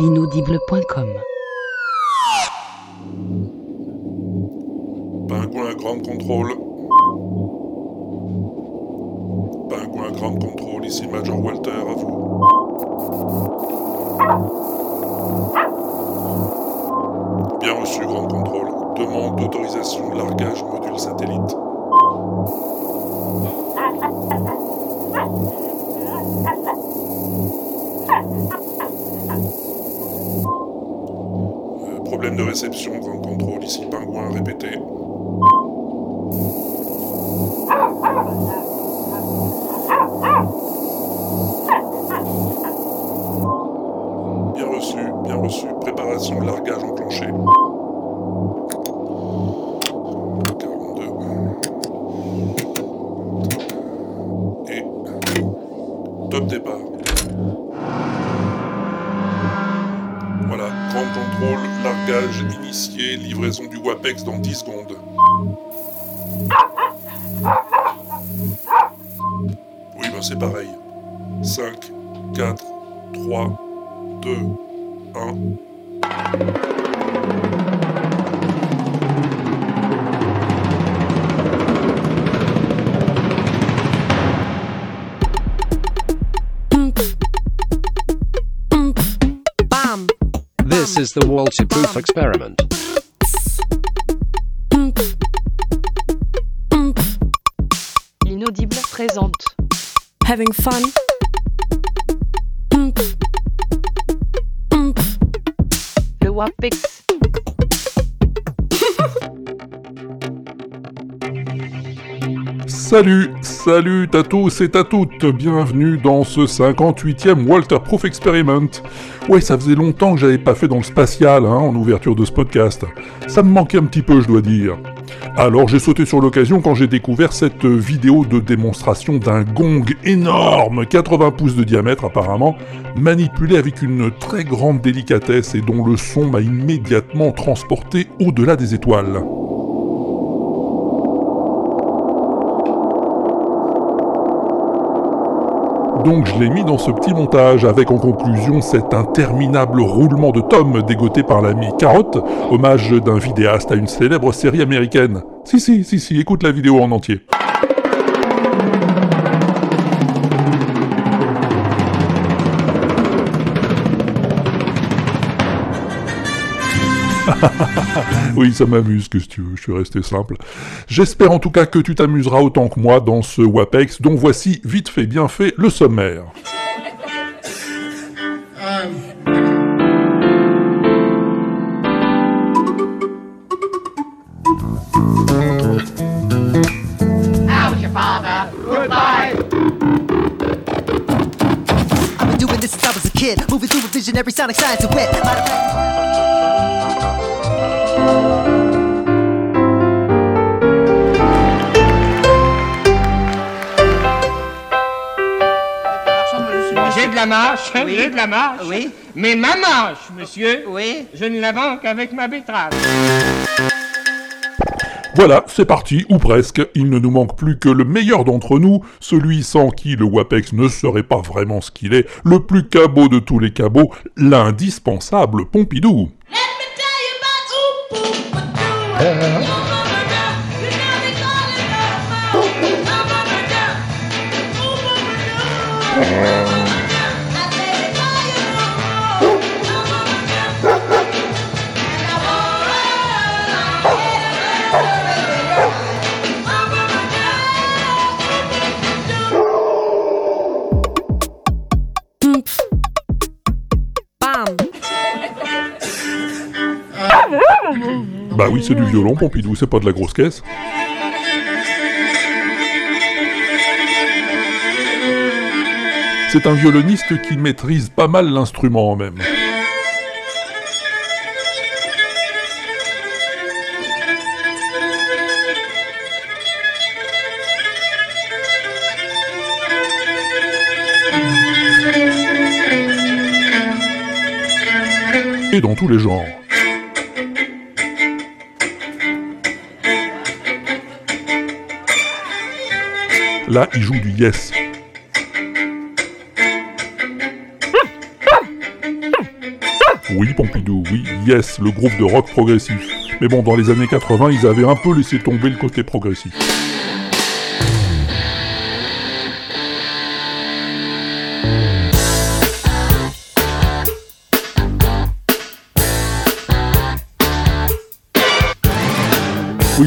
l'inaudible.com. Pingouin Grand Contrôle. Pingouin Grand Contrôle, ici Major Walter, à vous. Bien reçu, Grand Contrôle. Demande d'autorisation largage module satellite. Euh, de réception, Grand Contrôle, ici Pingouin, répété. Dans 10 secondes. Oui, ben c'est pareil. 5, 4, 3, 2, 1. Bam! This is the Walter Proof experiment. Présente. Having fun? Le WAPEX. Salut, salut à tous et à toutes, bienvenue dans ce 58e Walter Proof Experiment. Ouais, ça faisait longtemps que j'avais pas fait dans le spatial, hein, en ouverture de ce podcast. Ça me manquait un petit peu, je dois dire. Alors j'ai sauté sur l'occasion quand j'ai découvert cette vidéo de démonstration d'un gong énorme, 80 pouces de diamètre apparemment, manipulé avec une très grande délicatesse et dont le son m'a immédiatement transporté au-delà des étoiles. Donc je l'ai mis dans ce petit montage avec en conclusion cet interminable roulement de tomes dégoté par l'ami Carotte, hommage d'un vidéaste à une célèbre série américaine. Si si si si, écoute la vidéo en entier. Oui, ça m'amuse, que tu veux, je suis resté simple. J'espère en tout cas que tu t'amuseras autant que moi dans ce WAPEX, dont voici, vite fait, bien fait, le sommaire. J'ai de la marche, Oui. j'ai de la marche. Oui. Mais ma marche, monsieur, Oui. je ne la vends qu'avec ma betterave. Voilà, c'est parti, ou presque. Il ne nous manque plus que le meilleur d'entre nous, celui sans qui le WAPEX ne serait pas vraiment ce qu'il est, le plus cabot de tous les cabots, l'indispensable Pompidou. Bam! Bah oui, c'est du violon, Pompidou, c'est pas de la grosse caisse. C'est un violoniste qui maîtrise pas mal l'instrument même. Et dans tous les genres. Là, il joue du yes. Oui, Pompidou, oui, Yes, le groupe de rock progressif. Mais bon, dans les années 80, ils avaient un peu laissé tomber le côté progressif.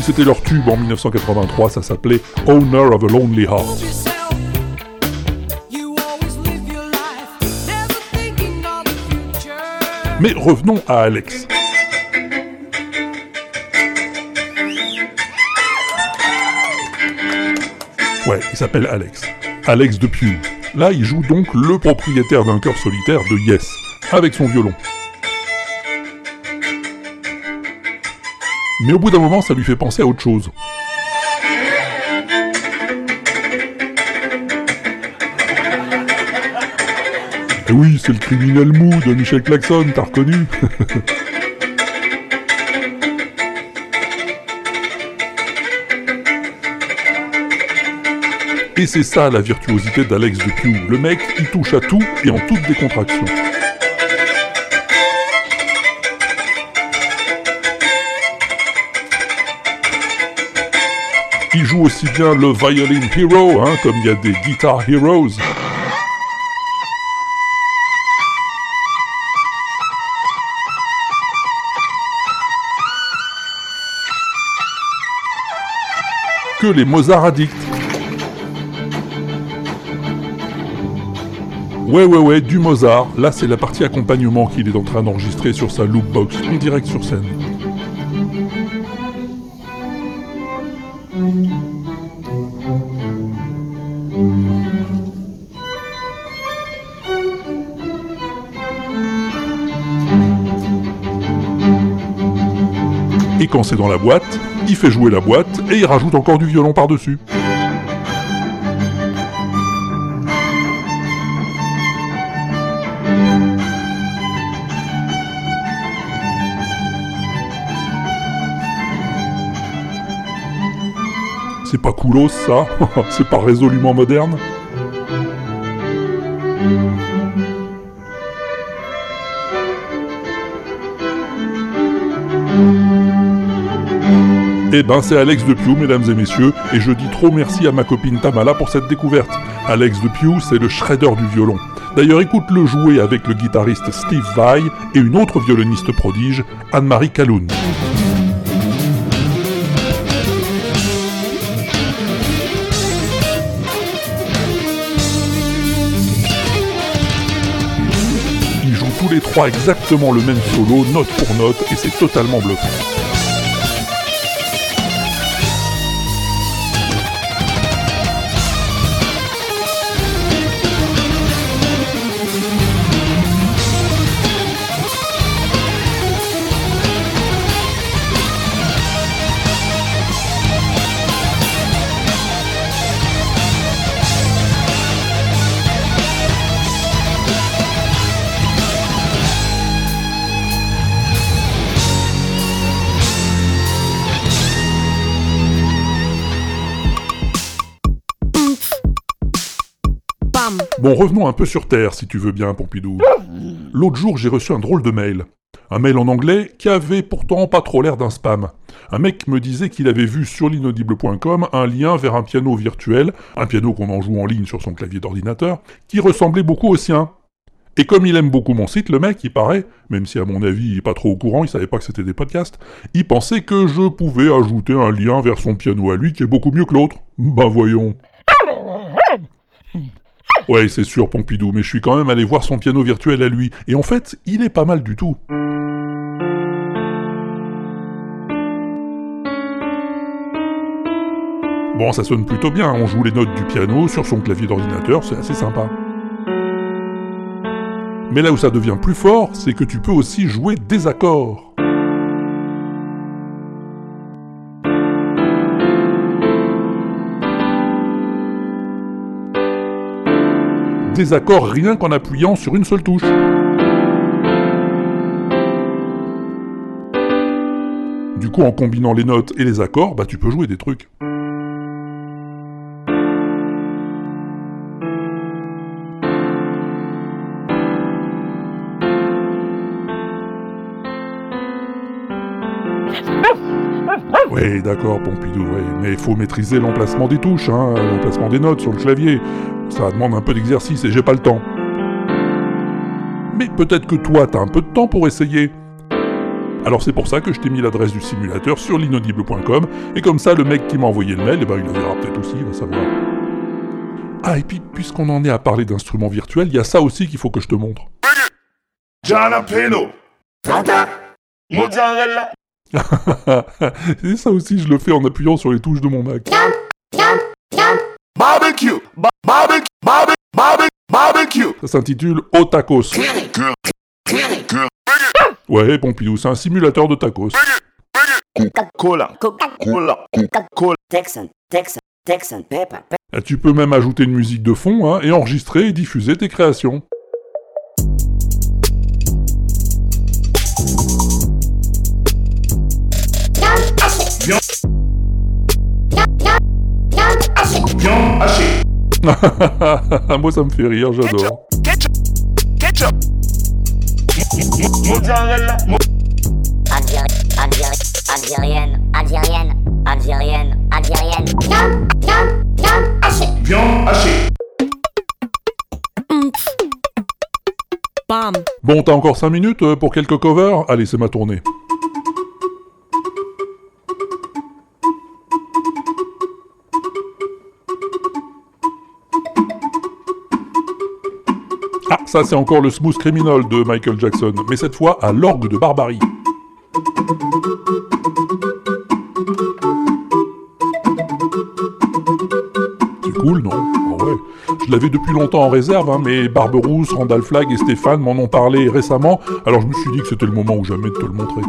C'était leur tube en 1983, ça s'appelait Owner of a Lonely Heart. Mais revenons à Alex. Ouais, il s'appelle Alex. Alex de Pew. Là, il joue donc le propriétaire d'un cœur solitaire de Yes, avec son violon. Mais au bout d'un moment, ça lui fait penser à autre chose. Et oui, c'est le criminel mou de Michel Claxon, t'as reconnu Et c'est ça la virtuosité d'Alex Dupuis. Le mec, il touche à tout et en toute décontraction. Joue aussi bien le violin hero, hein, comme il y a des guitar heroes. Que les Mozart addicts. Ouais, ouais, ouais, du Mozart. Là, c'est la partie accompagnement qu'il est en train d'enregistrer sur sa loopbox, en direct sur scène. Quand c'est dans la boîte, il fait jouer la boîte et il rajoute encore du violon par-dessus. C'est pas coolos ça C'est pas résolument moderne Eh ben c'est Alex de Pew, mesdames et messieurs, et je dis trop merci à ma copine Tamala pour cette découverte. Alex de Pew, c'est le shredder du violon. D'ailleurs, écoute-le jouer avec le guitariste Steve Vai et une autre violoniste prodige, Anne-Marie Calhoun. Ils jouent tous les trois exactement le même solo, note pour note, et c'est totalement bluffant. Revenons un peu sur Terre, si tu veux bien, Pompidou. L'autre jour, j'ai reçu un drôle de mail. Un mail en anglais qui avait pourtant pas trop l'air d'un spam. Un mec me disait qu'il avait vu sur l'inaudible.com un lien vers un piano virtuel, un piano qu'on en joue en ligne sur son clavier d'ordinateur, qui ressemblait beaucoup au sien. Et comme il aime beaucoup mon site, le mec, il paraît, même si à mon avis il est pas trop au courant, il savait pas que c'était des podcasts, il pensait que je pouvais ajouter un lien vers son piano à lui qui est beaucoup mieux que l'autre. Ben voyons. Ouais, c'est sûr, Pompidou, mais je suis quand même allé voir son piano virtuel à lui, et en fait, il est pas mal du tout. Bon, ça sonne plutôt bien, on joue les notes du piano sur son clavier d'ordinateur, c'est assez sympa. Mais là où ça devient plus fort, c'est que tu peux aussi jouer des accords. des accords rien qu'en appuyant sur une seule touche. Du coup, en combinant les notes et les accords, bah, tu peux jouer des trucs. Oui, d'accord, Pompidou, mais il faut maîtriser l'emplacement des touches, hein, l'emplacement des notes sur le clavier. Ça demande un peu d'exercice et j'ai pas le temps. Mais peut-être que toi, t'as un peu de temps pour essayer. Alors c'est pour ça que je t'ai mis l'adresse du simulateur sur l'inaudible.com, et comme ça, le mec qui m'a envoyé le mail, eh ben, il le verra peut-être aussi, il va savoir. Ah, et puis, puisqu'on en est à parler d'instruments virtuels, il y a ça aussi qu'il faut que je te montre. Jalapeno. Mozzarella. et ça aussi, je le fais en appuyant sur les touches de mon Mac. Barbecue. Ba- barbecue. Barbecue. Barbecue. Barbecue. Ça s'intitule O Tacos. Ouais, Pompidou, c'est un simulateur de tacos. Cola. Cola. Cola. Texan, Texan, Texan pepper, pe- Ah, Tu peux même ajouter une musique de fond hein, et enregistrer et diffuser tes créations. Viande hachée. Moi, ça me fait rire, j'adore. Ketchup. Ketchup. Mozzarella. Algérienne, algérienne, algérienne, algérienne. Viande, viande, viande hachée. Viande hachée. Bam. Bon, t'as encore 5 minutes euh, pour quelques covers? Allez, c'est ma tournée. Ça c'est encore le Smooth Criminal de Michael Jackson, mais cette fois à l'orgue de Barbarie. C'est cool, non? Ah ouais. Je l'avais depuis longtemps en réserve, hein, mais Barberousse, Randall Flagg et Stéphane m'en ont parlé récemment, alors je me suis dit que c'était le moment ou jamais de te le montrer.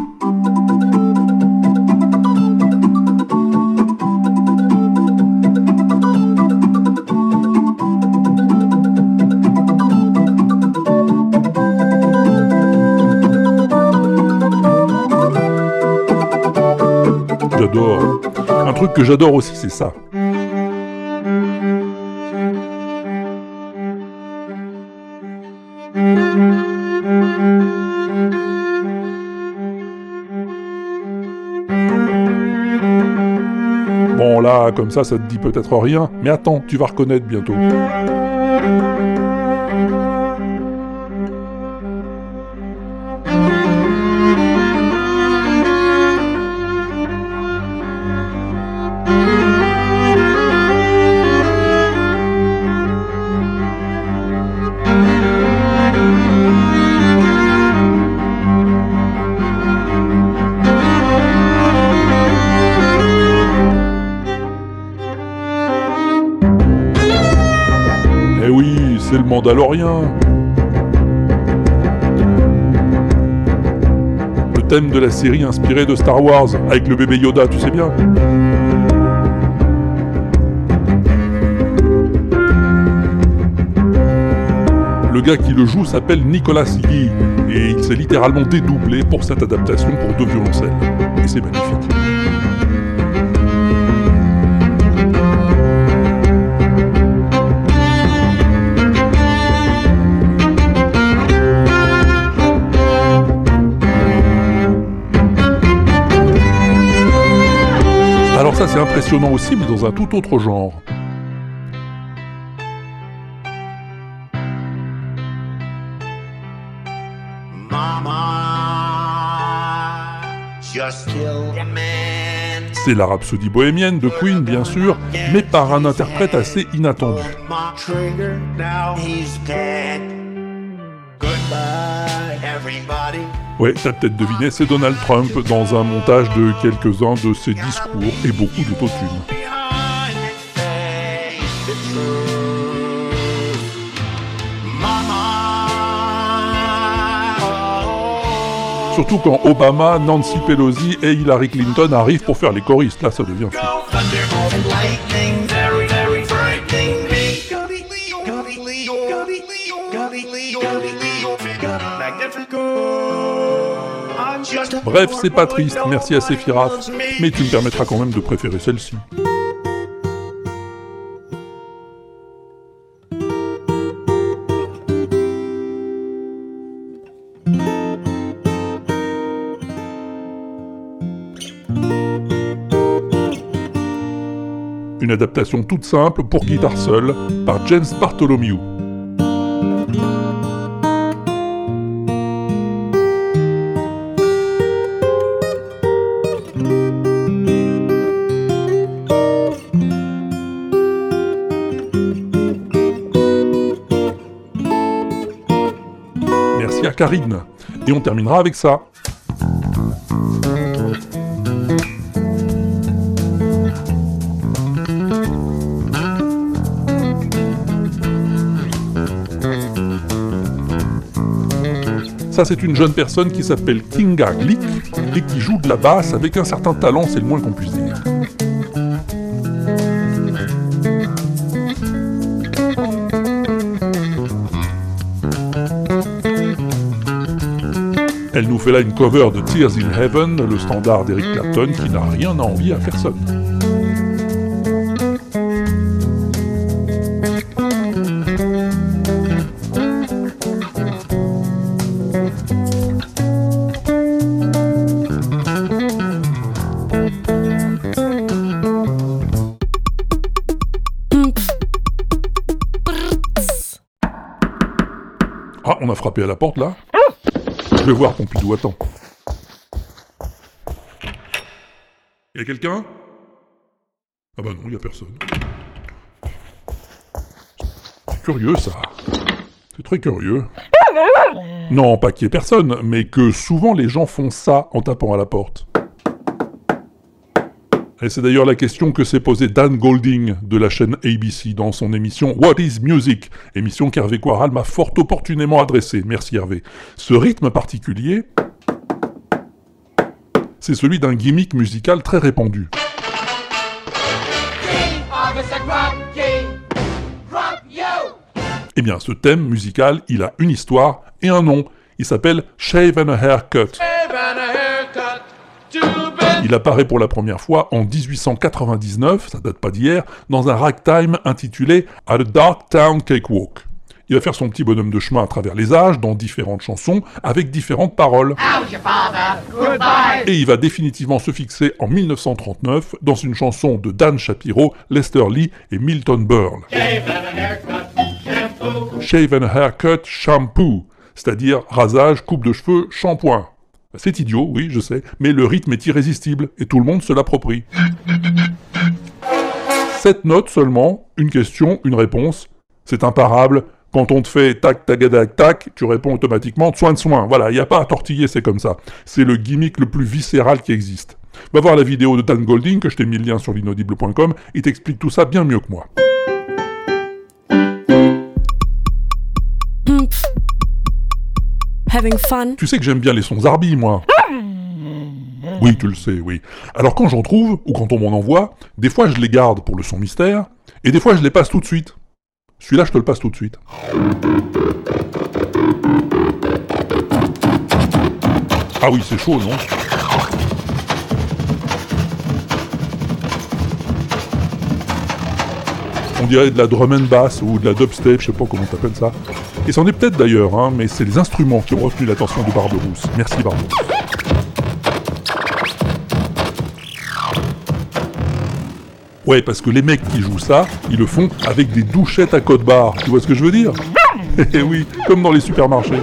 Un truc que j'adore aussi, c'est ça. Bon là, comme ça, ça te dit peut-être rien, mais attends, tu vas reconnaître bientôt. Le thème de la série inspirée de Star Wars, avec le bébé Yoda, tu sais bien. Le gars qui le joue s'appelle Nicolas Lee, et il s'est littéralement dédoublé pour cette adaptation pour deux violoncelles. Et c'est magnifique. Alors ça c'est impressionnant aussi, mais dans un tout autre genre. C'est la rhapsodie bohémienne de Queen, bien sûr, mais par un interprète assez inattendu. Ouais, t'as peut-être deviné, c'est Donald Trump dans un montage de quelques-uns de ses discours et beaucoup d'autotune. Surtout quand Obama, Nancy Pelosi et Hillary Clinton arrivent pour faire les choristes, là ça devient fou. Bref, c'est pas triste, merci à Sephiroth, mais tu me permettras quand même de préférer celle-ci. une adaptation toute simple pour guitare seule par James Bartholomew. Karine. Et on terminera avec ça. Ça, c'est une jeune personne qui s'appelle Kinga Glick et qui joue de la basse avec un certain talent, c'est le moins qu'on puisse dire. Elle nous fait là une cover de Tears in Heaven, le standard d'Eric Clapton qui n'a rien à envier à personne. Ah, on a frappé à la porte là? Je vais voir Pompidou, attends. Y a quelqu'un? Ah bah non, y a personne. C'est curieux ça. C'est très curieux. Non, pas qu'il y ait personne, mais que souvent les gens font ça en tapant à la porte. Et c'est d'ailleurs la question que s'est posée Dan Golding de la chaîne ABC dans son émission What is Music Émission qu'Hervé Quaral m'a fort opportunément adressée. Merci Hervé. Ce rythme particulier, c'est celui d'un gimmick musical très répandu. Eh bien, ce thème musical, il a une histoire et un nom. Il s'appelle Shave and a Haircut. Have a haircut. Il apparaît pour la première fois en 1899, ça date pas d'hier, dans un ragtime intitulé A Dark Town Cakewalk. Il va faire son petit bonhomme de chemin à travers les âges, dans différentes chansons, avec différentes paroles. Et il va définitivement se fixer en 1939 dans une chanson de Dan Shapiro, Lester Lee et Milton Berle. Shave and haircut, shampoo, c'est-à-dire rasage, coupe de cheveux, shampoing. C'est idiot, oui, je sais, mais le rythme est irrésistible et tout le monde se l'approprie. Sept notes seulement, une question, une réponse. C'est imparable. Quand on te fait tac, tagadac, tac, tu réponds automatiquement soin de soin. Voilà, il n'y a pas à tortiller, c'est comme ça. C'est le gimmick le plus viscéral qui existe. Va voir la vidéo de Dan Golding, que je t'ai mis le lien sur l'inaudible.com, il t'explique tout ça bien mieux que moi. Tu sais que j'aime bien les sons Zarbi, moi. Oui, tu le sais, oui. Alors quand j'en trouve, ou quand on m'en envoie, des fois je les garde pour le son mystère, et des fois je les passe tout de suite. Celui-là, je te le passe tout de suite. Ah oui, c'est chaud, non? On dirait de la drum and bass ou de la dubstep, je sais pas comment t'appelles ça. Et c'en est peut-être d'ailleurs, hein, mais c'est les instruments qui ont retenu l'attention de Barberousse. Merci Barberousse. Ouais, parce que les mecs qui jouent ça, ils le font avec des douchettes à code barre. Tu vois ce que je veux dire? Eh oui, comme dans les supermarchés.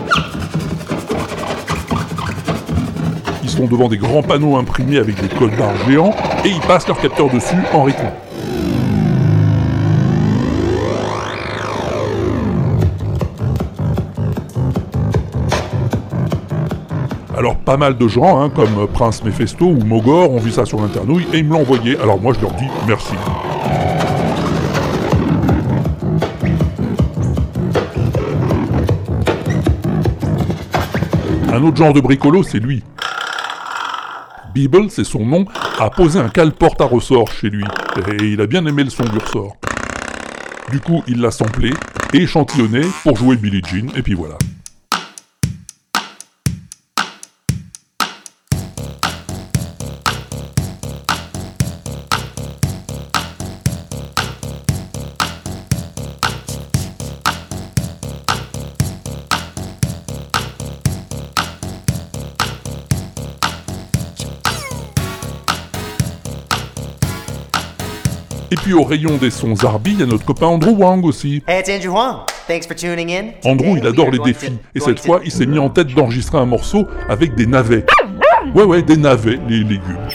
Ils sont devant des grands panneaux imprimés avec des codes barres géants et ils passent leur capteur dessus en rythme. Alors pas mal de gens, hein, comme Prince Mephisto ou Mogor, ont vu ça sur l'internouille et ils me l'ont envoyé. Alors moi je leur dis merci. Un autre genre de bricolo, c'est lui. Beeble, c'est son nom, a posé un cale-porte à ressort chez lui. Et il a bien aimé le son du ressort. Du coup, il l'a samplé échantillonné pour jouer Billie Jean, et puis voilà. Puis au rayon des sons Zarbi, il y a notre copain Andrew Wang aussi. Hey, it's Andrew Huang. Thanks for tuning in. Andrew, il adore les défis. Et cette fois, il s'est mis en tête d'enregistrer un morceau avec des navets. Ouais, ouais, des navets, les légumes.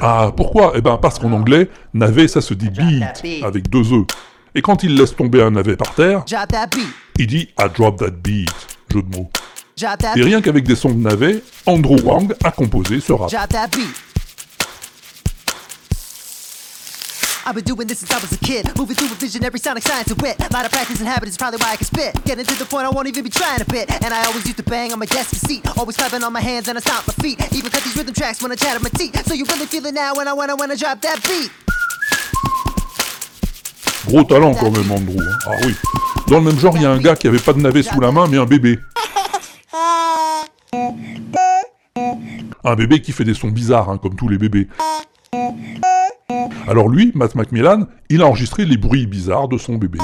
Ah, pourquoi? Eh ben, parce qu'en anglais, navet, ça se dit beat, avec deux E. Et quand il laisse tomber un navet par terre, il dit I drop that beat. Jeu de mots. Et rien qu'avec des sons de navets, Andrew Wang a composé ce rap. I've been doing this since I was a kid, moving through with visionary sonic science and wit. lot of practice and habit is probably why I can spit. Getting to the point I won't even be trying to bit. And I always used to bang on my desk and seat, always clapping on my hands and I stomp my feet. Even cut these rhythm tracks when I chat my teeth. So you really feel it now when I when I drop that beat. Gros talent quand même, Andrew. hein. Ah oui. Dans le même genre, il y a un gars qui avait pas de navet sous la main, mais un bébé. Un bébé qui fait des sons bizarres, hein, comme tous les bébés. Alors lui, Matt Macmillan, il a enregistré les bruits bizarres de son bébé.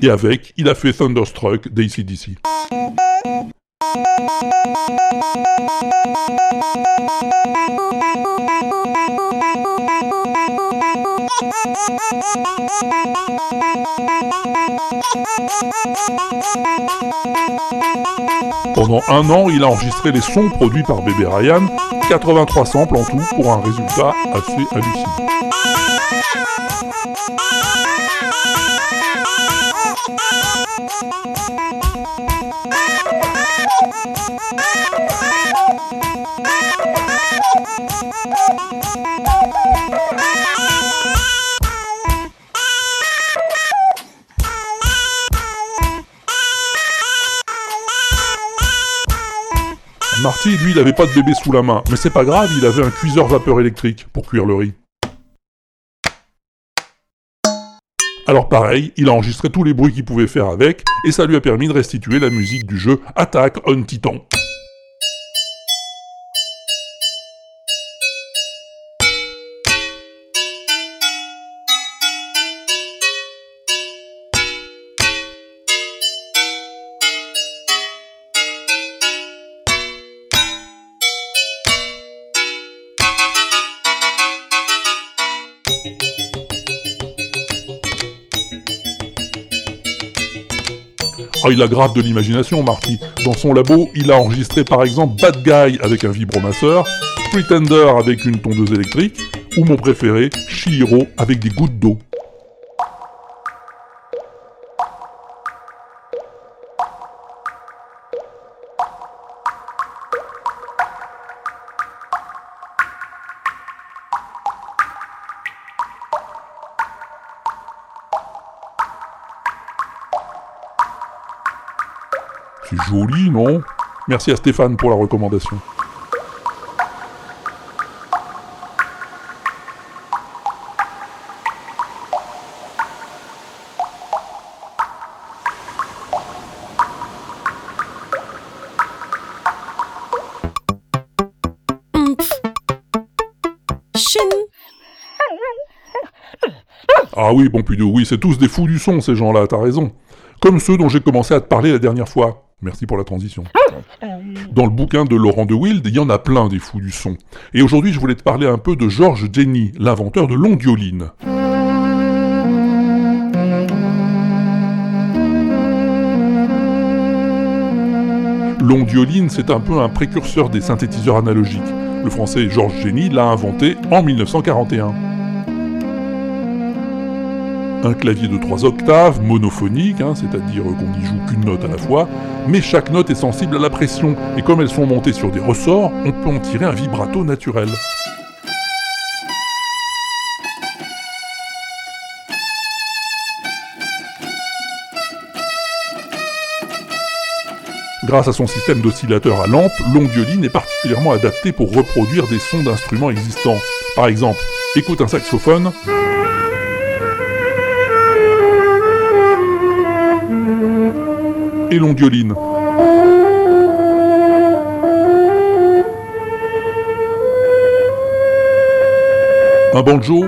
Et avec, il a fait Thunderstruck d'ACDC. Pendant un an, il a enregistré les sons produits par Bébé Ryan, 83 samples en tout pour un résultat assez hallucinant. Marty, lui, il avait pas de bébé sous la main, mais c'est pas grave, il avait un cuiseur vapeur électrique pour cuire le riz. Alors pareil, il a enregistré tous les bruits qu'il pouvait faire avec, et ça lui a permis de restituer la musique du jeu Attack on Titan. Ah, il a grave de l'imagination, Marty. Dans son labo, il a enregistré par exemple Bad Guy avec un vibromasseur, Pretender avec une tondeuse électrique, ou mon préféré, Shihiro avec des gouttes d'eau. Merci à Stéphane pour la recommandation. Ah oui, Pompidou, oui, c'est tous des fous du son, ces gens-là, t'as raison. Comme ceux dont j'ai commencé à te parler la dernière fois. Merci pour la transition. Dans le bouquin de Laurent de Wild, il y en a plein des fous du son. Et aujourd'hui, je voulais te parler un peu de George Jenny, l'inventeur de l'ondioline. L'ondioline, c'est un peu un précurseur des synthétiseurs analogiques. Le français Georges Jenny l'a inventé en 1941. Un clavier de 3 octaves, monophonique, hein, c'est-à-dire qu'on n'y joue qu'une note à la fois, mais chaque note est sensible à la pression, et comme elles sont montées sur des ressorts, on peut en tirer un vibrato naturel. Grâce à son système d'oscillateur à lampe, l'ondioline est particulièrement adaptée pour reproduire des sons d'instruments existants. Par exemple, écoute un saxophone. Et l'ondioline. Un banjo.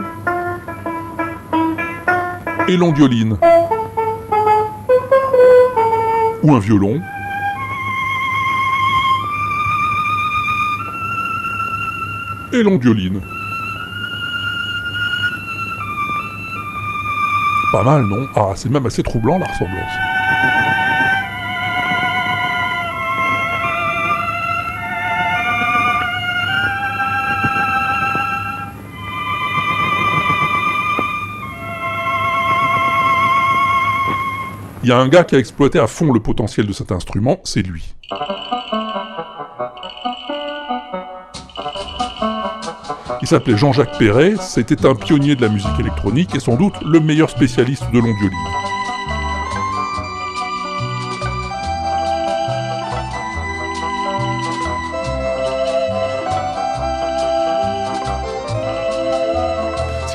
Et l'ondioline. Ou un violon. et l'ondioline. Pas mal, non? Ah, c'est même assez troublant la ressemblance. Il y a un gars qui a exploité à fond le potentiel de cet instrument, c'est lui. Il s'appelait Jean-Jacques Perret, c'était un pionnier de la musique électronique et sans doute le meilleur spécialiste de l'ondioline.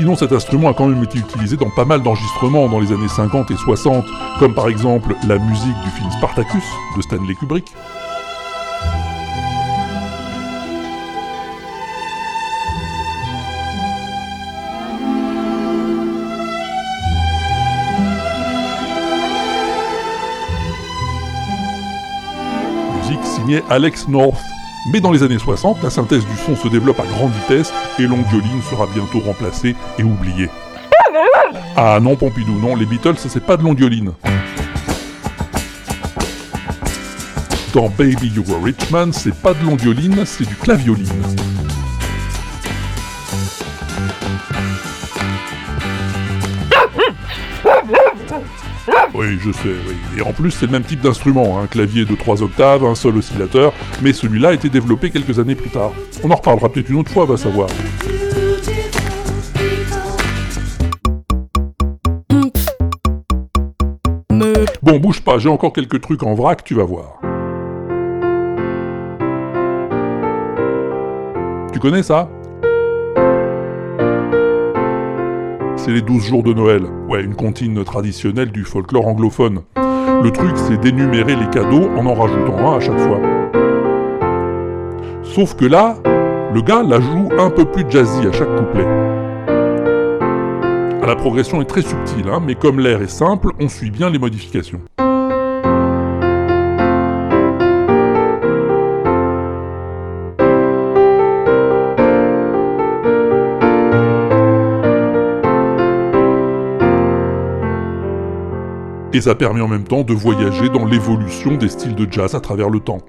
Sinon, cet instrument a quand même été utilisé dans pas mal d'enregistrements dans les années 50 et 60, comme par exemple la musique du film Spartacus de Stanley Kubrick. Musique signée Alex North. Mais dans les années 60, la synthèse du son se développe à grande vitesse et l'ondioline sera bientôt remplacée et oubliée. Ah non, Pompidou, non, les Beatles, c'est pas de l'ondioline. Dans Baby You Were Rich Man, c'est pas de l'ondioline, c'est du clavioline. Oui, je sais, oui. Et en plus, c'est le même type d'instrument, un clavier de 3 octaves, un seul oscillateur, mais celui-là a été développé quelques années plus tard. On en reparlera peut-être une autre fois, va savoir. Bon, bouge pas, j'ai encore quelques trucs en vrac, tu vas voir. Tu connais ça? C'est les 12 jours de Noël. Ouais, une comptine traditionnelle du folklore anglophone. Le truc, c'est d'énumérer les cadeaux en en rajoutant un à chaque fois. Sauf que là, le gars la joue un peu plus jazzy à chaque couplet. Ah, La progression est très subtile, hein, mais comme l'air est simple, on suit bien les modifications. Et ça permet en même temps de voyager dans l'évolution des styles de jazz à travers le temps.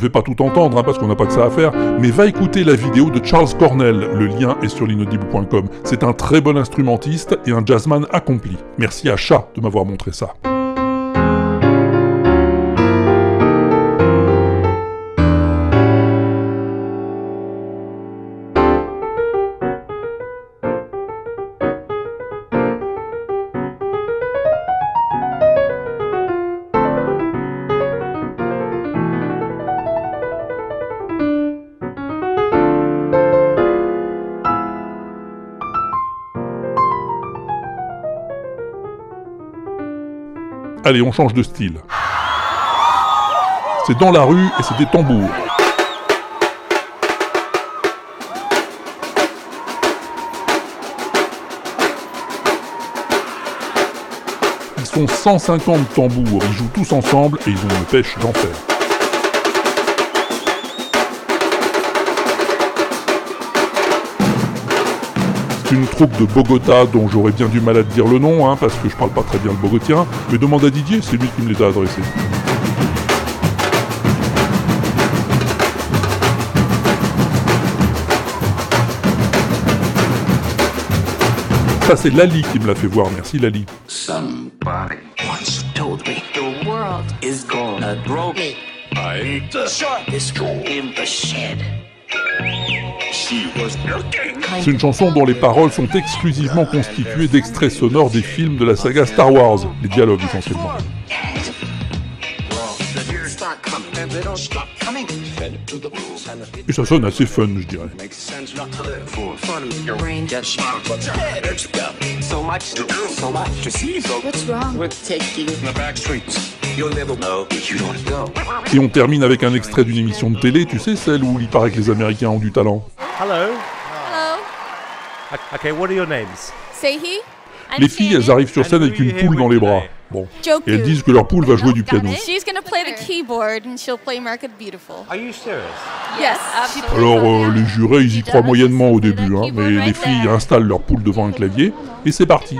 Te fais pas tout entendre hein, parce qu'on n'a pas que ça à faire, mais va écouter la vidéo de Charles Cornell, le lien est sur l'inaudible.com. C'est un très bon instrumentiste et un jazzman accompli. Merci à Chat de m'avoir montré ça. Allez, on change de style. C'est dans la rue et c'est des tambours. Ils sont 150 tambours, ils jouent tous ensemble et ils ont une pêche d'enfer. C'est une troupe de Bogota dont j'aurais bien du mal à te dire le nom, hein, parce que je parle pas très bien le bogotien, mais demande à Didier, c'est lui qui me les a adressés. Ça c'est Lali qui me l'a fait voir, merci Lali. Somebody once told me the world is gonna me. I the sharpest tool in the shed. She was looking. C'est une chanson dont les paroles sont exclusivement constituées d'extraits sonores des films de la saga Star Wars, les dialogues essentiellement. Et ça sonne assez fun, je dirais. Et on termine avec un extrait d'une émission de télé, tu sais, celle où il paraît que les Américains ont du talent. Hello. O- Okay, what are your names? Seihi. Les filles, elles arrivent sur scène avec une poule dans les bras. Bon. Et elles disent que leur poule va jouer du piano. She's gonna play the keyboard and she'll play America the Beautiful. Are you serious? Yes, absolutely. Alors, euh, les jurés, ils y croient moyennement au début, hein, mais les filles installent leur poule devant un clavier, et c'est parti.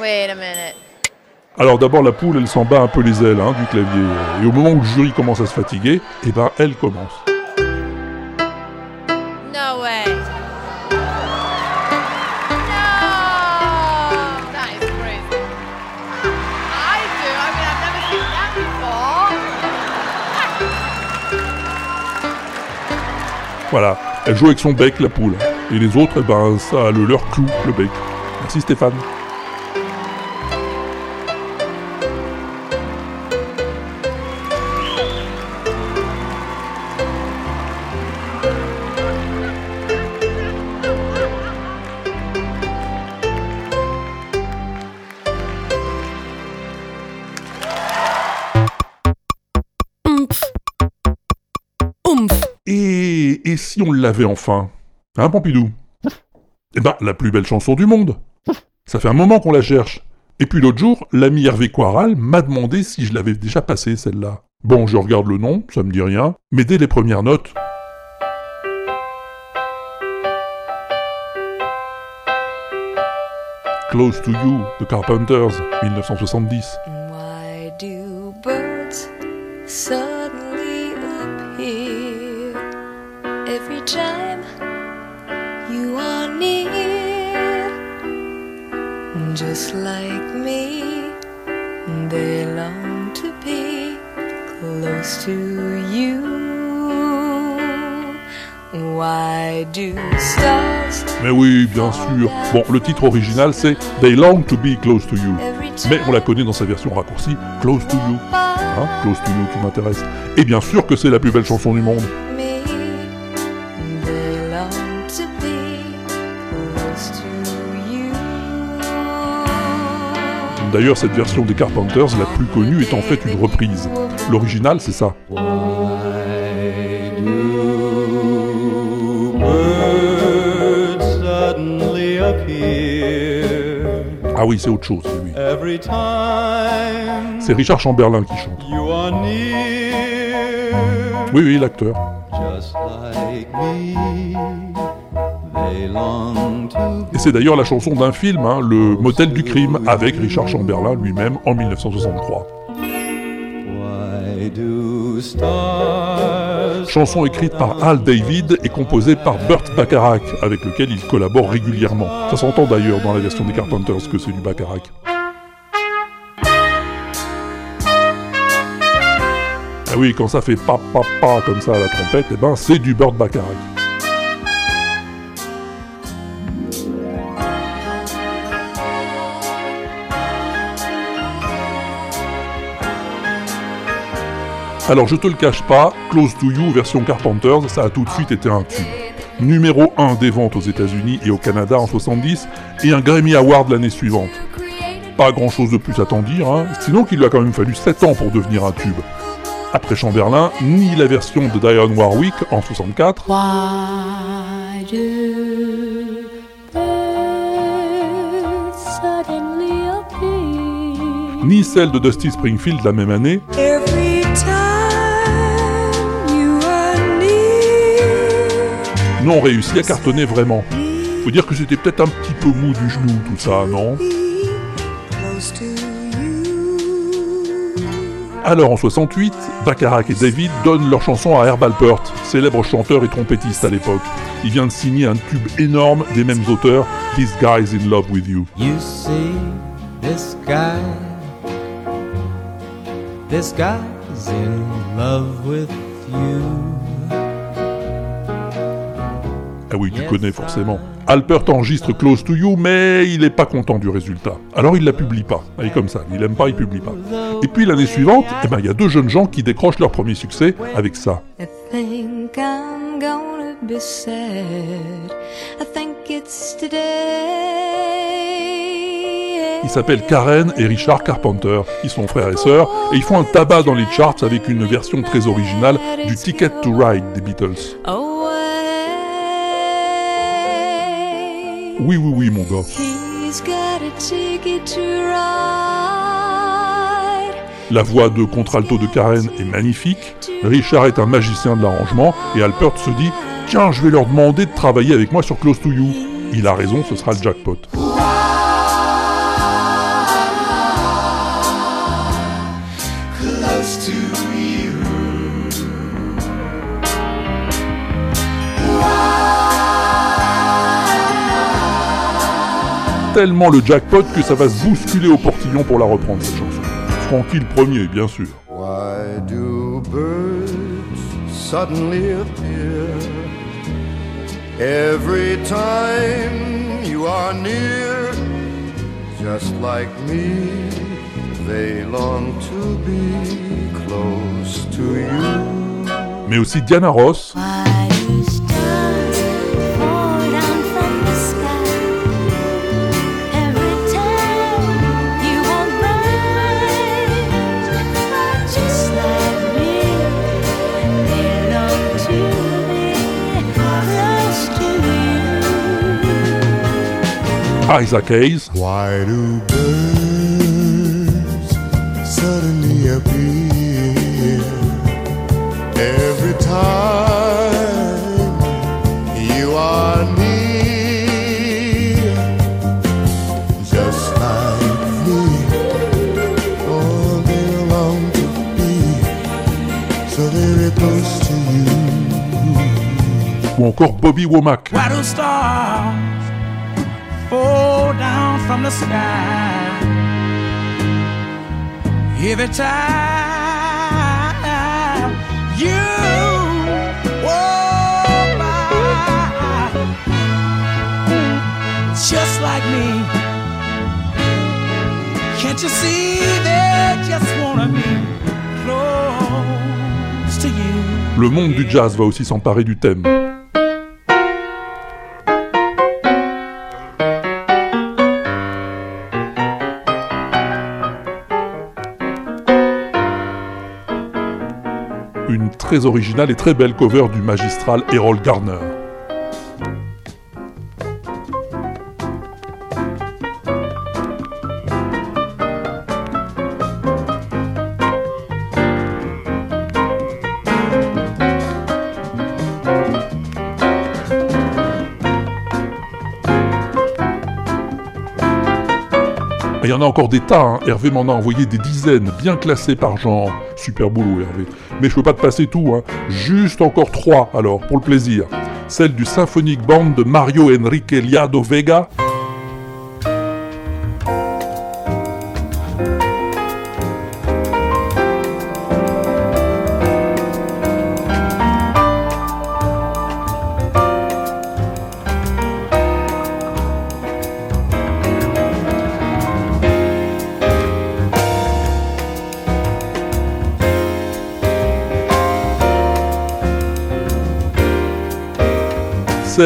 Wait a minute. Alors d'abord, la poule, elle s'en bat un peu les ailes hein, du clavier, et au moment où le jury commence à se fatiguer, eh ben, elle commence. Voilà, elle joue avec son bec, la poule. Et les autres, eh ben, ça le leur clou, le bec. Merci Stéphane. On l'avait enfin Hein, Pompidou? Eh ben, la plus belle chanson du monde Ça fait un moment qu'on la cherche. Et puis l'autre jour, l'ami Hervé Coiral m'a demandé si je l'avais déjà passée, celle-là. Bon, je regarde le nom, ça me dit rien, mais dès les premières notes... Close to You, The Carpenters, 1970. Why do birds suddenly Just like me, they long to be close to you. Why do stars Mais oui, bien sûr. Bon, le titre original c'est They Long to Be Close to You. Mais on la connaît dans sa version raccourcie Close to You. Hein, Close to You qui m'intéresse. Et bien sûr que c'est la plus belle chanson du monde. D'ailleurs, cette version des Carpenters, la plus connue, est en fait une reprise. L'original, c'est ça. Ah oui, c'est autre chose, time C'est Richard Chamberlain qui chante. Oui, oui, l'acteur. Just like me, Et c'est d'ailleurs la chanson d'un film, hein, Le Motel du crime, avec Richard Chamberlain lui-même en 1963. Why do stars Chanson écrite par Al David et composée par Burt Bacharach, avec lequel il collabore régulièrement. Ça s'entend d'ailleurs dans la version des Carpenters que c'est du Bacharach. Ah oui, quand ça fait pa pa pa comme ça à la trompette, eh ben c'est du Burt Bacharach. Alors je te le cache pas, Close to You version Carpenters, ça a tout de suite été un tube. Numéro 1 des ventes aux États-Unis et au Canada en 70 et un Grammy Award l'année suivante. Pas grand chose de plus à t'en dire, hein, sinon qu'il lui a quand même fallu 7 ans pour devenir un tube. Après Chamberlain, ni la version de Dionne Warwick en 64, Why do birds suddenly appear? Ni celle de Dusty Springfield la même année, réussi à cartonner vraiment. Faut dire que c'était peut-être un petit peu mou du genou tout ça, non. Alors en 68, Bacharach et David donnent leur chanson à Herb Alpert, célèbre chanteur et trompettiste à l'époque. Il vient de signer un tube énorme des mêmes auteurs, This Guy's in Love with You. You see, this guy, this guy's in love with you. Ah oui, tu connais forcément. Alpert enregistre Close to You, mais il est pas content du résultat. Alors il la publie pas. Il est comme ça, il aime pas, il publie pas. Et puis l'année suivante, eh ben il y a deux jeunes gens qui décrochent leur premier succès avec ça. I think I'm gonna be sad. I think it's today. s'appellent Karen et Richard Carpenter. Ils sont frères et sœurs et ils font un tabac dans les charts avec une version très originale du Ticket to Ride des Beatles. Oui, oui, oui, mon gars. La voix de contralto de Karen est magnifique. Richard est un magicien de l'arrangement et Alpert se dit Tiens, je vais leur demander de travailler avec moi sur Close to You. Il a raison, ce sera le jackpot. Tellement le jackpot que ça va se bousculer au portillon pour la reprendre cette chanson. Francky le premier, bien sûr. Why do birds suddenly appear? Every time you are near? Just like me, they long to be close to you. Mais aussi Diana Ross, Why Isaac Hayes, Why do birds suddenly appear? Every time you are near? Just like me, oh, they long to be so very close to you. ou encore Bobby Womack. Le monde du jazz va aussi s'emparer du thème. Très originale et très belle cover du magistral Errol Garner. Encore des tas, hein. Hervé m'en a envoyé des dizaines, bien classées par genre. Super boulot Hervé. Mais je peux pas te passer tout, hein. Juste encore trois alors, pour le plaisir. Celle du Symphonic Band de Mario Enrique Liado Vega.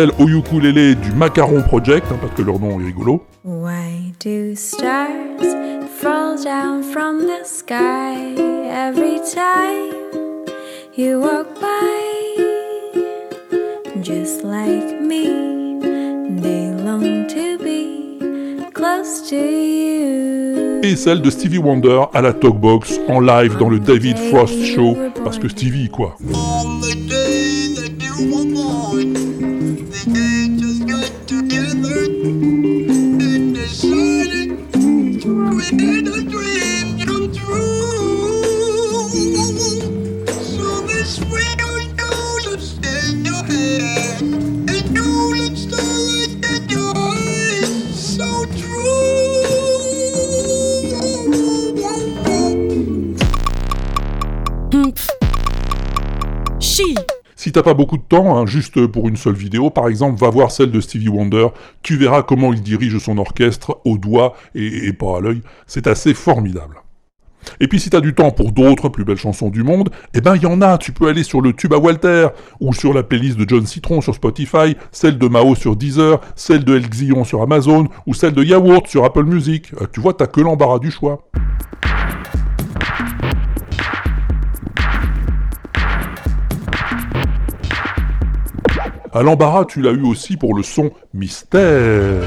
Celle au ukulélé du Macaron Project, hein, parce que leur nom est rigolo. Why do stars fall down from the sky every time you walk by? Just like me, they long to be close to you. Et celle de Stevie Wonder à la Talkbox en live dans le David Frost Show, parce que Stevie quoi. Si t'as pas beaucoup de temps, hein, juste pour une seule vidéo, par exemple, va voir celle de Stevie Wonder, tu verras comment il dirige son orchestre au doigt et, pas à l'œil, c'est assez formidable. Et puis si t'as du temps pour d'autres plus belles chansons du monde, eh ben il y en a, tu peux aller sur le tube à Walter, ou sur la playlist de John Citron sur Spotify, celle de Mao sur Deezer, celle de El Xion sur Amazon, ou celle de Yaourt sur Apple Music. Euh, tu vois, t'as que l'embarras du choix. À l'embarras, tu l'as eu aussi pour le son mystère.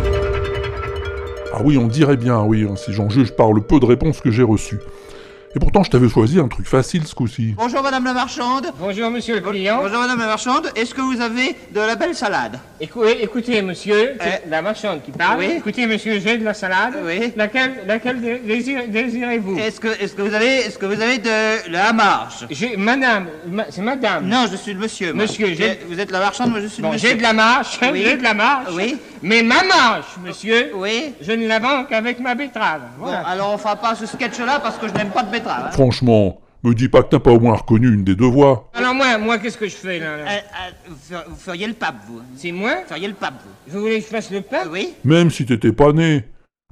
Ah oui, on dirait bien, oui, hein, si j'en juge par le peu de réponses que j'ai reçues. Et pourtant, je t'avais choisi un truc facile ce coup-ci. Bonjour Madame la Marchande. Bonjour Monsieur le client. Bonjour Madame la Marchande. Est-ce que vous avez de la belle salade? Écoutez, écoutez Monsieur, c'est la marchande qui parle. Oui. Écoutez Monsieur, j'ai de la salade. Oui. Laquelle, laquelle dé- désire- désirez-vous? Est-ce que, est-ce que vous avez, est-ce que vous avez de la marche J'ai, Madame, ma- c'est Madame. Non, je suis le monsieur. moi. Monsieur, j'ai- Vous êtes la marchande, moi je suis Bon, le monsieur. j'ai de la marche, Oui. j'ai de la marche. Oui. Mais ma marche, monsieur, Oui. je ne la vends qu'avec ma betterave. Bon, alors on fera pas ce sketch-là parce que je n'aime pas de betterave. Hein. Franchement, me dis pas que t'as pas au moins reconnu une des deux voix. Alors moi, moi, qu'est-ce que je fais là, là Euh, euh, vous fer- vous feriez le pape, vous. C'est moi Vous feriez le pape, vous. Vous voulez que je fasse le pain Oui. Même si t'étais pas né.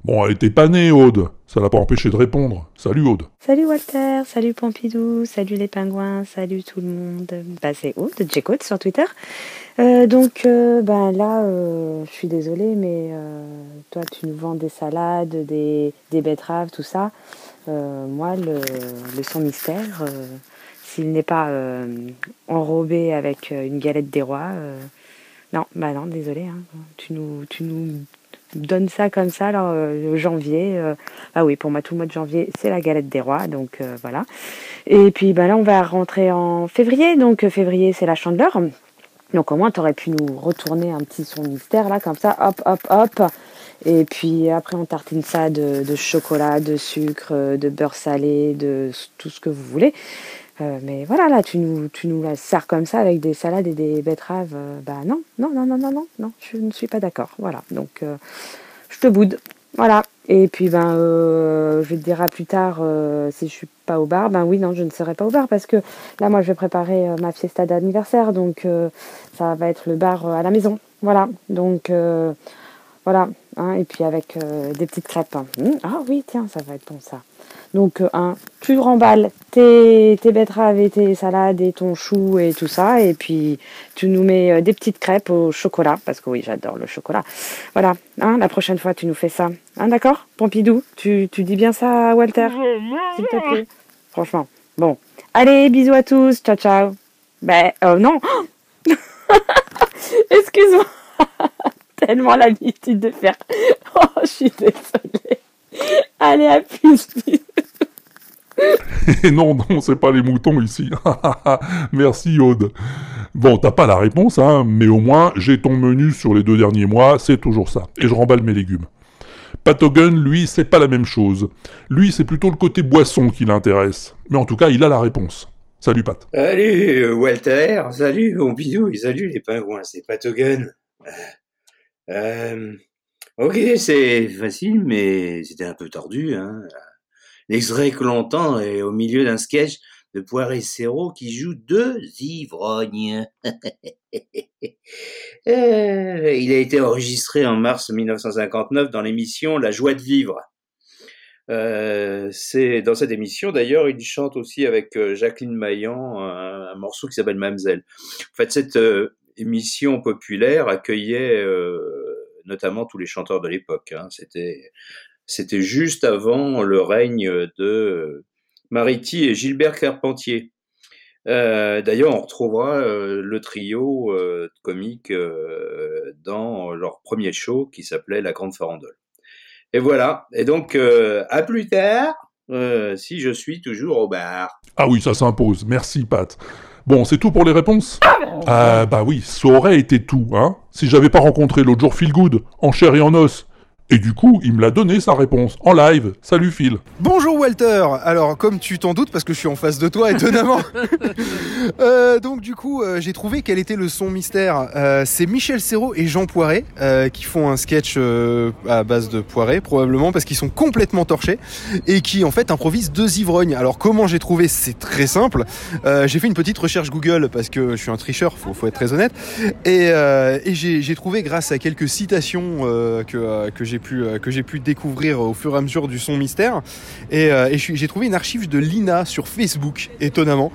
Bon, elle était pas née, Aude. Ça l'a pas empêché de répondre. Salut, Aude. Salut Walter, salut Pompidou, salut les pingouins, salut tout le monde. Bah c'est Aude, J-Code sur Twitter. Euh, donc euh, bah, là, euh, je suis désolée, mais euh, toi tu nous vends des salades, des, des betteraves, tout ça. Euh, moi, le, son mystère, euh, s'il n'est pas euh, enrobé avec une galette des rois, non, bah non, désolé. hein. Tu nous, tu nous donnes ça comme ça, alors janvier. ah oui, pour moi, tout le mois de janvier, c'est la galette des rois, donc voilà. Et puis bah là, on va rentrer en février, donc février, c'est la chandeleur. Donc au moins, tu aurais pu nous retourner un petit son mystère, là, comme ça, hop, hop, hop. Et puis après, on tartine ça de, chocolat, de sucre, de beurre salé, de tout ce que vous voulez. Euh, mais voilà, là, tu nous, tu nous la sers comme ça avec des salades et des betteraves. euh, bah non, non, non, non, non, non, non, je ne suis pas d'accord. Voilà, donc euh, je te boude. Voilà. Et puis, ben, euh, je te dirai plus tard si je suis pas au bar. Ben oui, non, je ne serai pas au bar parce que là, moi, je vais préparer ma fiesta d'anniversaire. Donc, ça va être le bar à la maison. Voilà. Donc, voilà. Hein, et puis, avec euh, des petites crêpes. hein. Hum, ah oui, tiens, ça va être bon, ça. Donc, euh, un, tu remballes tes, tes betteraves et tes salades et ton chou et tout ça. Et puis, tu nous mets euh, des petites crêpes au chocolat. Parce que oui, j'adore le chocolat. Voilà. Hein, la prochaine fois, tu nous fais ça. Hein, d'accord? Pompidou, tu, tu dis bien ça à Walter? S'il te plaît. Franchement. Bon. Allez, bisous à tous. Ciao, ciao. Ben, oh non. Excuse-moi. Tellement l'habitude de faire. Oh, je suis désolée. Allez, à plus. Et non, non, c'est pas les moutons ici. Merci, Aude. Bon, t'as pas la réponse, hein, mais au moins, j'ai ton menu sur les deux derniers mois, c'est toujours ça. Et je remballe mes légumes. Patogun, lui, c'est pas la même chose. Lui, c'est plutôt le côté boisson qui l'intéresse. Mais en tout cas, il a la réponse. Salut, Pat. Salut euh, Walter, salut Pompidou et salut les pingouins, c'est Patogun. Euh, ok, c'est facile, mais c'était un peu tordu. Hein. L'extrait que l'on est au milieu d'un sketch de Poiré Serrault qui joue deux ivrognes. Euh, il a été enregistré en mars 1959 dans l'émission La joie de vivre. Euh, c'est dans cette émission d'ailleurs, il chante aussi avec Jacqueline Maillan un, morceau qui s'appelle Mamselle. En fait, cette émission populaire accueillait notamment tous les chanteurs de l'époque. hein. C'était juste avant le règne de Mariti et Gilbert Carpentier. Euh, D'ailleurs, on retrouvera euh, le trio euh, comique dans leur premier show qui s'appelait La Grande Farandole. Et voilà. Et donc, à plus tard, si je suis toujours au bar. Ah oui, ça s'impose. Merci, Pat. Bon, c'est tout pour les réponses? Ah bah oui, ça aurait été tout, hein, si j'avais pas rencontré l'autre jour Phil Good, en chair et en os. Et du coup, il me l'a donné sa réponse, en live. Salut Phil. Bonjour Walter. Alors comme tu t'en doutes parce que je suis en face de toi étonnamment. Euh, Donc du coup euh, j'ai trouvé quel était le son mystère. Euh, C'est Michel Serrault et Jean Poiret euh, qui font un sketch euh, à base de poiré probablement parce qu'ils sont complètement torchés et qui en fait improvisent deux ivrognes. Alors comment j'ai trouvé C'est très simple. Euh, J'ai fait une petite recherche Google parce que je suis un tricheur, faut, faut être très honnête. Et, euh, et j'ai j'ai trouvé grâce à quelques citations euh, que, euh, que j'ai pu euh, que j'ai pu découvrir au fur et à mesure du son mystère. Et, euh, et j'ai trouvé une archive de Lina sur Facebook, étonnamment.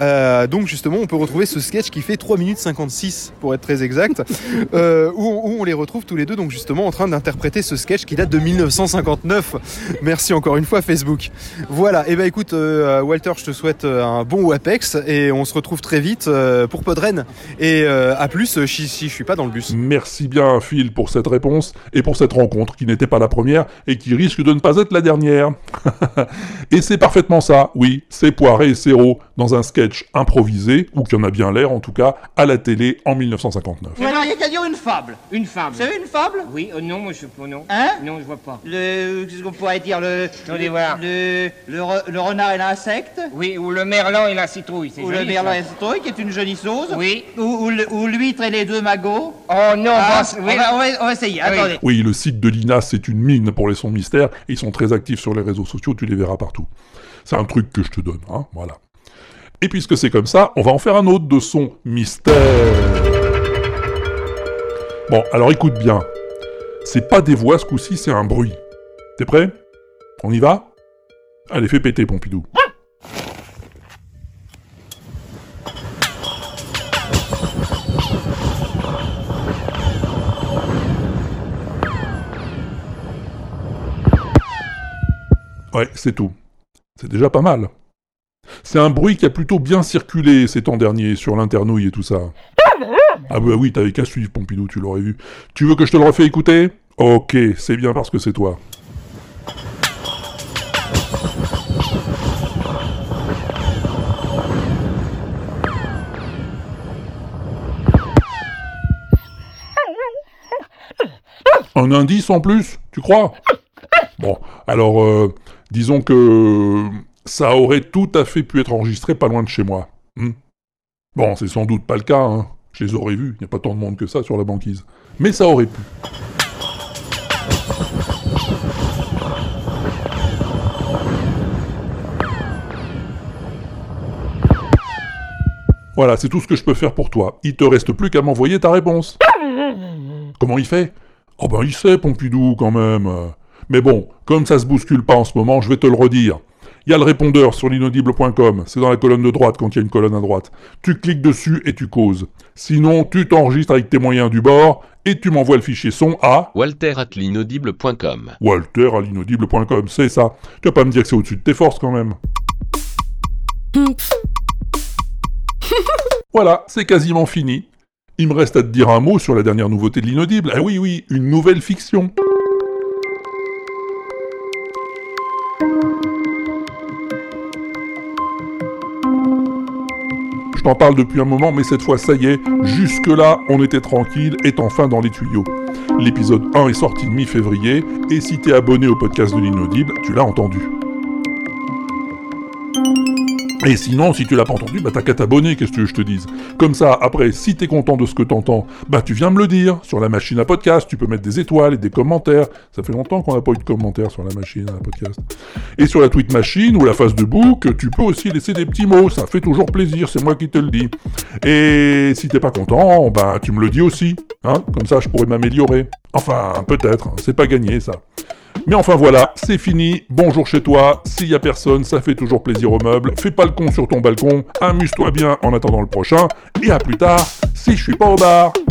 Euh, donc justement, on peut retrouver ce sketch qui fait 3 minutes 56 pour être très exact, euh, où, on- où on les retrouve tous les deux donc justement en train d'interpréter ce sketch qui date de 1959. Merci encore une fois Facebook. Voilà. Et ben écoute, euh, Walter, je te souhaite un bon WAPEX et on se retrouve très vite euh, pour Podren. Et euh, à plus si, si je suis pas dans le bus. Merci bien Phil pour cette réponse et pour cette rencontre qui n'était pas la première et qui risque de ne pas être la dernière. et c'est parfaitement ça, oui, c'est Poiré et Serrault dans un sketch improvisé, ou qui en a bien l'air en tout cas, à la télé en 1959. Mais alors, il y a qu'à dire une fable. Une fable. Vous savez une fable? Oui, euh, non, moi je non. Hein? Non, je vois pas. Le. Qu'est-ce qu'on pourrait dire Le. Voir. Le. Le, re- le renard et l'insecte? Oui, ou le merlan et la citrouille, c'est Ou joli, le merlan ça. et la citrouille, qui est une jolie sauce Oui. Ou, ou ou l'huître et les deux magots Oh non, Ah, bah, on, va, on va- on va essayer, Oui. attendez. Oui, le site de l'INA, c'est une mine pour les sons mystères. et Ils sont très actifs sur les réseaux sociaux, tu les verras partout. C'est un truc que je te donne, hein, voilà. Et puisque c'est comme ça, on va en faire un autre de son mystère. Bon, alors écoute bien. C'est pas des voix ce coup-ci, c'est un bruit. T'es prêt? On y va? Allez, fais péter, Pompidou. Ouais, c'est tout. C'est déjà pas mal. C'est un bruit qui a plutôt bien circulé ces temps derniers sur l'internouille et tout ça. Ah bah oui, t'avais qu'à suivre Pompidou, tu l'aurais vu. Tu veux que je te le refais écouter? Ok, c'est bien parce que c'est toi. Un indice en plus, tu crois? Bon, alors, euh, disons que ça aurait tout à fait pu être enregistré pas loin de chez moi. hmm. bon, c'est sans doute pas le cas, hein. Je les aurais vus, il n'y a pas tant de monde que ça sur la banquise. Mais ça aurait pu. Voilà, c'est tout ce que je peux faire pour toi. Il te reste plus qu'à m'envoyer ta réponse. Comment il fait? Oh ben il sait, Pompidou, quand même. Mais bon, comme ça se bouscule pas en ce moment, je vais te le redire. Il y a le répondeur sur l'inaudible.com, c'est dans la colonne de droite quand il y a une colonne à droite. Tu cliques dessus et tu causes. Sinon, tu t'enregistres avec tes moyens du bord et tu m'envoies le fichier son à Walter at l'inaudible.com. walter à l'inaudible.com, c'est ça. Tu vas pas me dire que c'est au-dessus de tes forces quand même. Voilà, c'est quasiment fini. Il me reste à te dire un mot sur la dernière nouveauté de l'inaudible. Ah oui, oui, une nouvelle fiction. T'en parle depuis un moment, mais cette fois, ça y est, jusque-là, on était tranquille, est enfin dans les tuyaux. L'épisode 1 est sorti mi-février, et si t'es abonné au podcast de l'inaudible, tu l'as entendu. Et sinon, si tu l'as pas entendu, bah t'as qu'à t'abonner, qu'est-ce que je te dise? Comme ça, après, si t'es content de ce que t'entends, bah tu viens me le dire. Sur la machine à podcast, tu peux mettre des étoiles et des commentaires. Ça fait longtemps qu'on n'a pas eu de commentaires sur la machine à podcast. Et sur la tweet machine ou la face de book, tu peux aussi laisser des petits mots. Ça fait toujours plaisir, c'est moi qui te le dis. Et si t'es pas content, bah tu me le dis aussi. Hein Comme ça, je pourrais m'améliorer. Enfin, peut-être, c'est pas gagné ça. Mais enfin voilà, c'est fini, bonjour chez toi, s'il y a personne, ça fait toujours plaisir aux meubles, fais pas le con sur ton balcon, amuse-toi bien en attendant le prochain, et à plus tard, si je suis pas au bar.